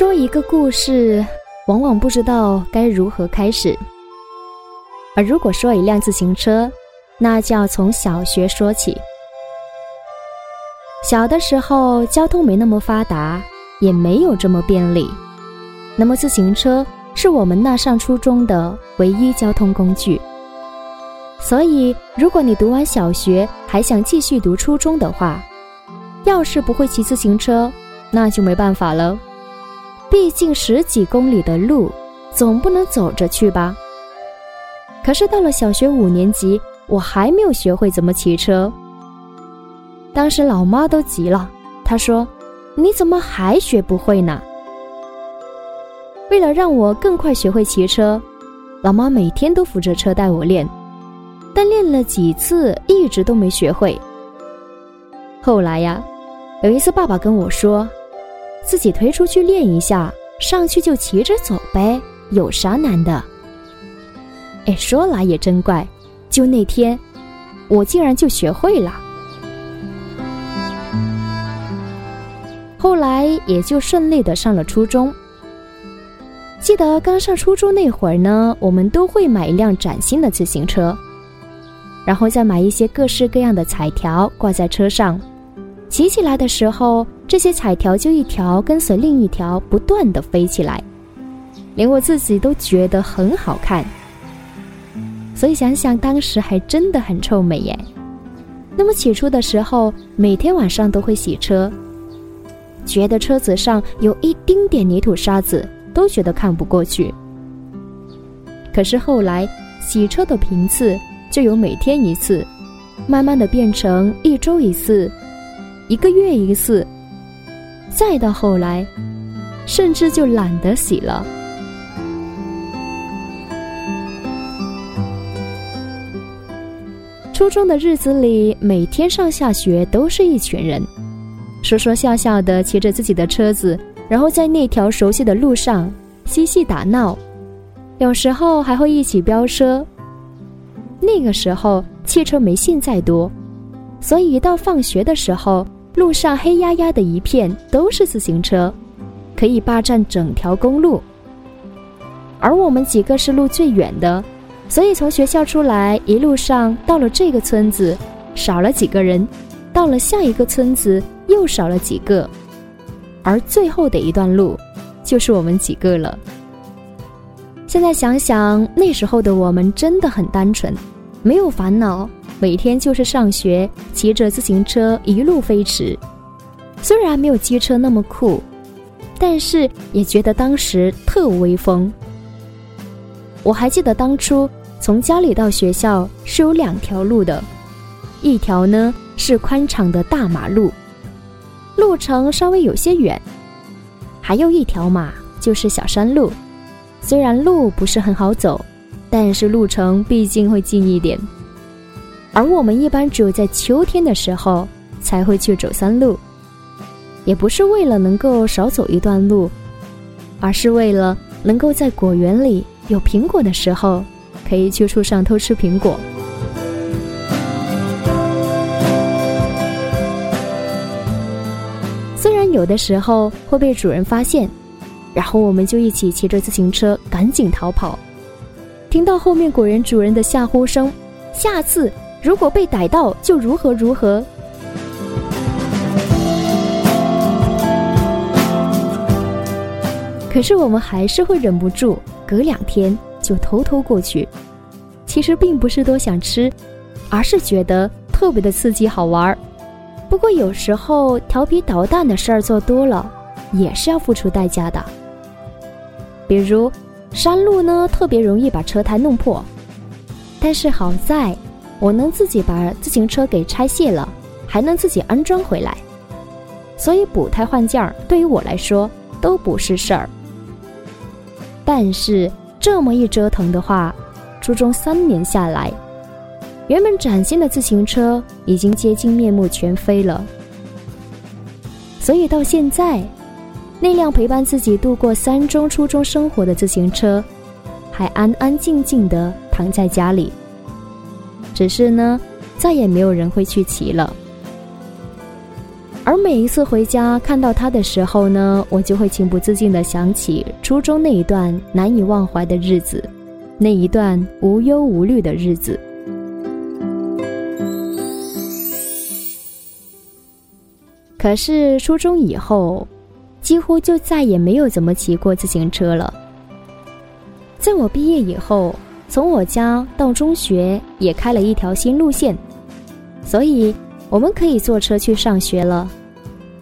说一个故事，往往不知道该如何开始。而如果说一辆自行车，那就要从小学说起。小的时候，交通没那么发达，也没有这么便利，那么自行车是我们那上初中的唯一交通工具。所以，如果你读完小学还想继续读初中的话，要是不会骑自行车，那就没办法了。毕竟十几公里的路，总不能走着去吧。可是到了小学五年级，我还没有学会怎么骑车。当时老妈都急了，她说：“你怎么还学不会呢？”为了让我更快学会骑车，老妈每天都扶着车带我练，但练了几次，一直都没学会。后来呀，有一次爸爸跟我说。自己推出去练一下，上去就骑着走呗，有啥难的？哎，说来也真怪，就那天，我竟然就学会了。后来也就顺利的上了初中。记得刚上初中那会儿呢，我们都会买一辆崭新的自行车，然后再买一些各式各样的彩条挂在车上，骑起来的时候。这些彩条就一条跟随另一条不断的飞起来，连我自己都觉得很好看。所以想想当时还真的很臭美耶。那么起初的时候，每天晚上都会洗车，觉得车子上有一丁点泥土沙子都觉得看不过去。可是后来洗车的频次就由每天一次，慢慢的变成一周一次，一个月一次。再到后来，甚至就懒得洗了。初中的日子里，每天上下学都是一群人，说说笑笑的骑着自己的车子，然后在那条熟悉的路上嬉戏打闹，有时候还会一起飙车。那个时候汽车没现在多，所以一到放学的时候。路上黑压压的一片都是自行车，可以霸占整条公路。而我们几个是路最远的，所以从学校出来，一路上到了这个村子，少了几个人；到了下一个村子，又少了几个。而最后的一段路，就是我们几个了。现在想想，那时候的我们真的很单纯，没有烦恼。每天就是上学，骑着自行车一路飞驰。虽然没有机车那么酷，但是也觉得当时特威风。我还记得当初从家里到学校是有两条路的，一条呢是宽敞的大马路，路程稍微有些远；还有一条嘛就是小山路，虽然路不是很好走，但是路程毕竟会近一点。而我们一般只有在秋天的时候才会去走山路，也不是为了能够少走一段路，而是为了能够在果园里有苹果的时候，可以去树上偷吃苹果。虽然有的时候会被主人发现，然后我们就一起骑着自行车赶紧逃跑，听到后面果园主人的吓呼声，下次。如果被逮到，就如何如何。可是我们还是会忍不住，隔两天就偷偷过去。其实并不是多想吃，而是觉得特别的刺激好玩儿。不过有时候调皮捣蛋的事儿做多了，也是要付出代价的。比如山路呢，特别容易把车胎弄破，但是好在。我能自己把自行车给拆卸了，还能自己安装回来，所以补胎换件儿对于我来说都不是事儿。但是这么一折腾的话，初中三年下来，原本崭新的自行车已经接近面目全非了。所以到现在，那辆陪伴自己度过三中、初中生活的自行车，还安安静静的躺在家里。只是呢，再也没有人会去骑了。而每一次回家看到他的时候呢，我就会情不自禁地想起初中那一段难以忘怀的日子，那一段无忧无虑的日子。可是初中以后，几乎就再也没有怎么骑过自行车了。在我毕业以后，从我家到中学也开了一条新路线，所以。我们可以坐车去上学了，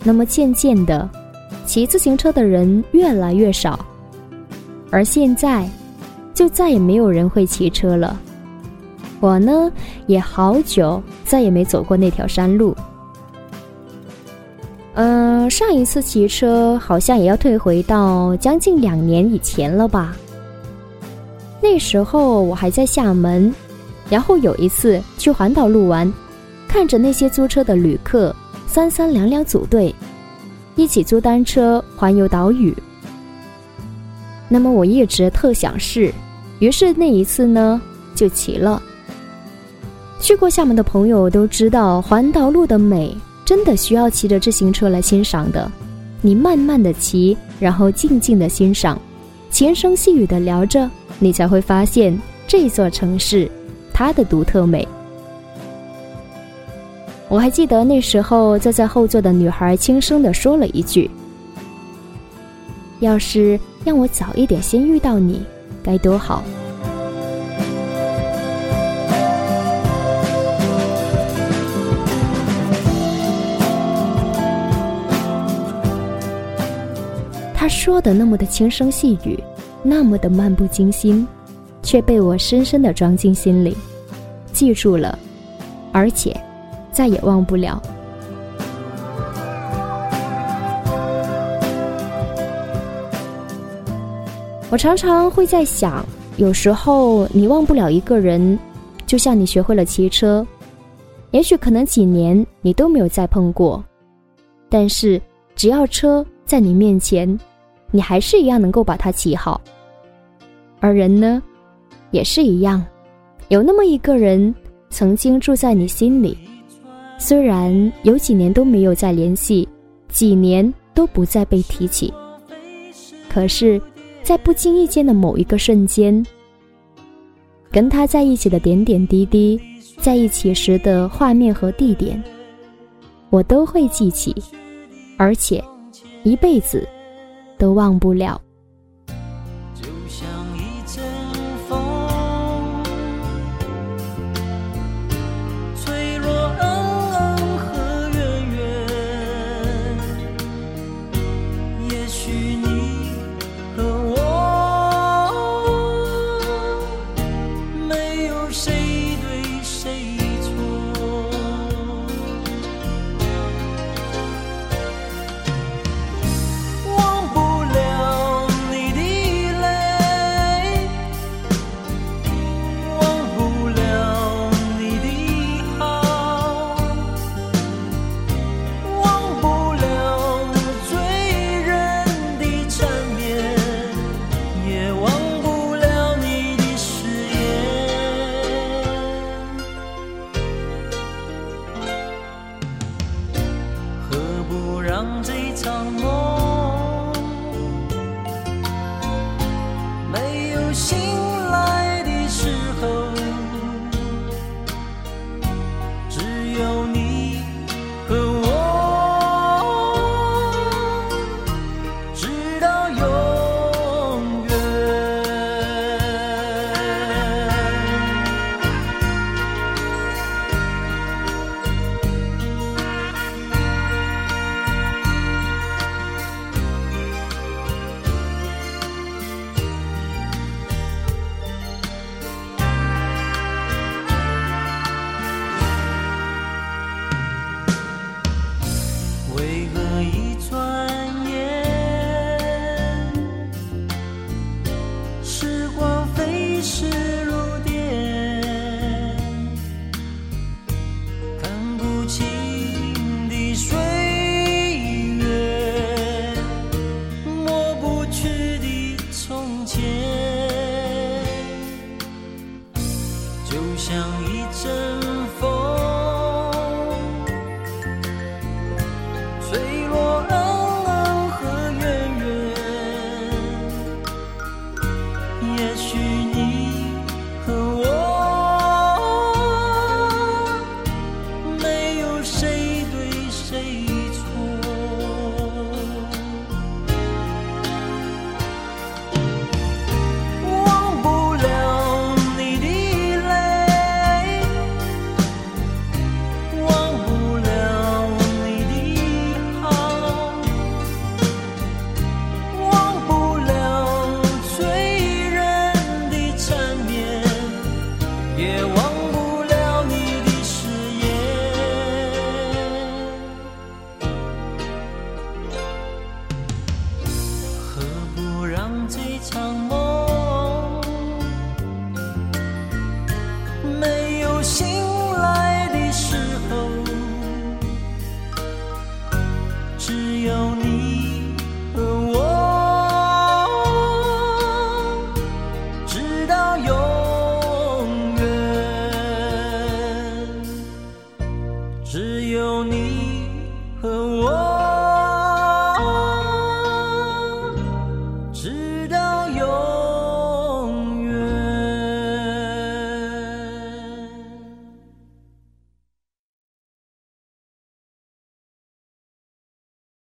那么渐渐的，骑自行车的人越来越少，而现在，就再也没有人会骑车了。我呢，也好久再也没走过那条山路。嗯，上一次骑车好像也要退回到将近两年以前了吧？那时候我还在厦门，然后有一次去环岛路玩。看着那些租车的旅客三三两两组队，一起租单车环游岛屿。那么我一直特想试，于是那一次呢就骑了。去过厦门的朋友都知道，环岛路的美真的需要骑着自行车来欣赏的。你慢慢的骑，然后静静的欣赏，轻声细语的聊着，你才会发现这座城市它的独特美。我还记得那时候，坐在后座的女孩轻声的说了一句：“要是让我早一点先遇到你，该多好。”她说的那么的轻声细语，那么的漫不经心，却被我深深的装进心里，记住了，而且。再也忘不了。我常常会在想，有时候你忘不了一个人，就像你学会了骑车，也许可能几年你都没有再碰过，但是只要车在你面前，你还是一样能够把它骑好。而人呢，也是一样，有那么一个人曾经住在你心里。虽然有几年都没有再联系，几年都不再被提起，可是，在不经意间的某一个瞬间，跟他在一起的点点滴滴，在一起时的画面和地点，我都会记起，而且一辈子都忘不了。只有你